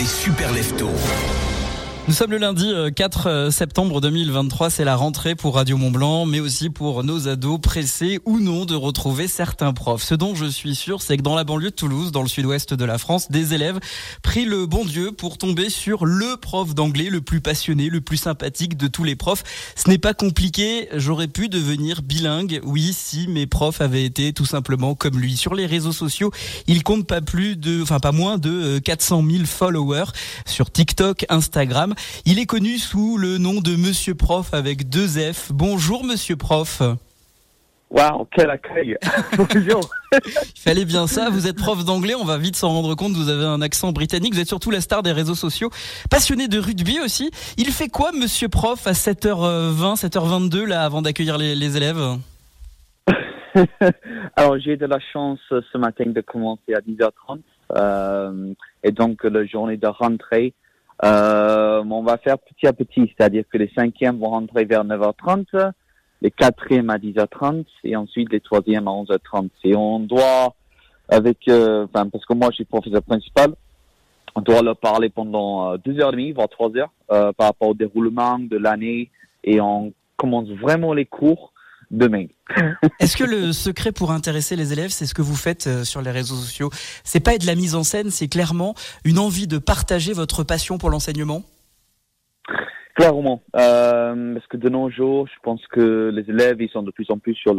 des super leftos. Nous sommes le lundi 4 euh, euh, septembre 2023, c'est la rentrée pour Radio Mont Blanc, mais aussi pour nos ados pressés ou non de retrouver certains profs. Ce dont je suis sûr, c'est que dans la banlieue de Toulouse, dans le sud-ouest de la France, des élèves prient le bon Dieu pour tomber sur le prof d'anglais le plus passionné, le plus sympathique de tous les profs. Ce n'est pas compliqué, j'aurais pu devenir bilingue, oui, si mes profs avaient été tout simplement comme lui. Sur les réseaux sociaux, il compte pas plus de, enfin pas moins de 400 euh, 000 followers sur TikTok, Instagram. Il est connu sous le nom de Monsieur Prof avec deux F. Bonjour Monsieur Prof. Waouh, quel accueil. Bonjour. Il fallait bien ça, vous êtes prof d'anglais, on va vite s'en rendre compte, vous avez un accent britannique, vous êtes surtout la star des réseaux sociaux, passionné de rugby aussi. Il fait quoi Monsieur Prof à 7h20, 7h22 là avant d'accueillir les, élèves? Alors j'ai de la chance ce matin de commencer à 10h30 euh, et donc la journée de rentrée euh, on va faire petit à petit, c'est-à-dire que les cinquièmes vont rentrer vers 9h30, les quatrièmes à 10h30 et ensuite les troisièmes à 11h30. Et on doit, avec, euh, parce que moi je suis professeur principal, on doit leur parler pendant euh, deux heures et demie, voire trois heures, euh, par rapport au déroulement de l'année et on commence vraiment les cours demain. Est-ce que le secret pour intéresser les élèves, c'est ce que vous faites euh, sur les réseaux sociaux? C'est pas de la mise en scène, c'est clairement une envie de partager votre passion pour l'enseignement? Clairement, euh, parce que de nos jours, je pense que les élèves, ils sont de plus en plus sur,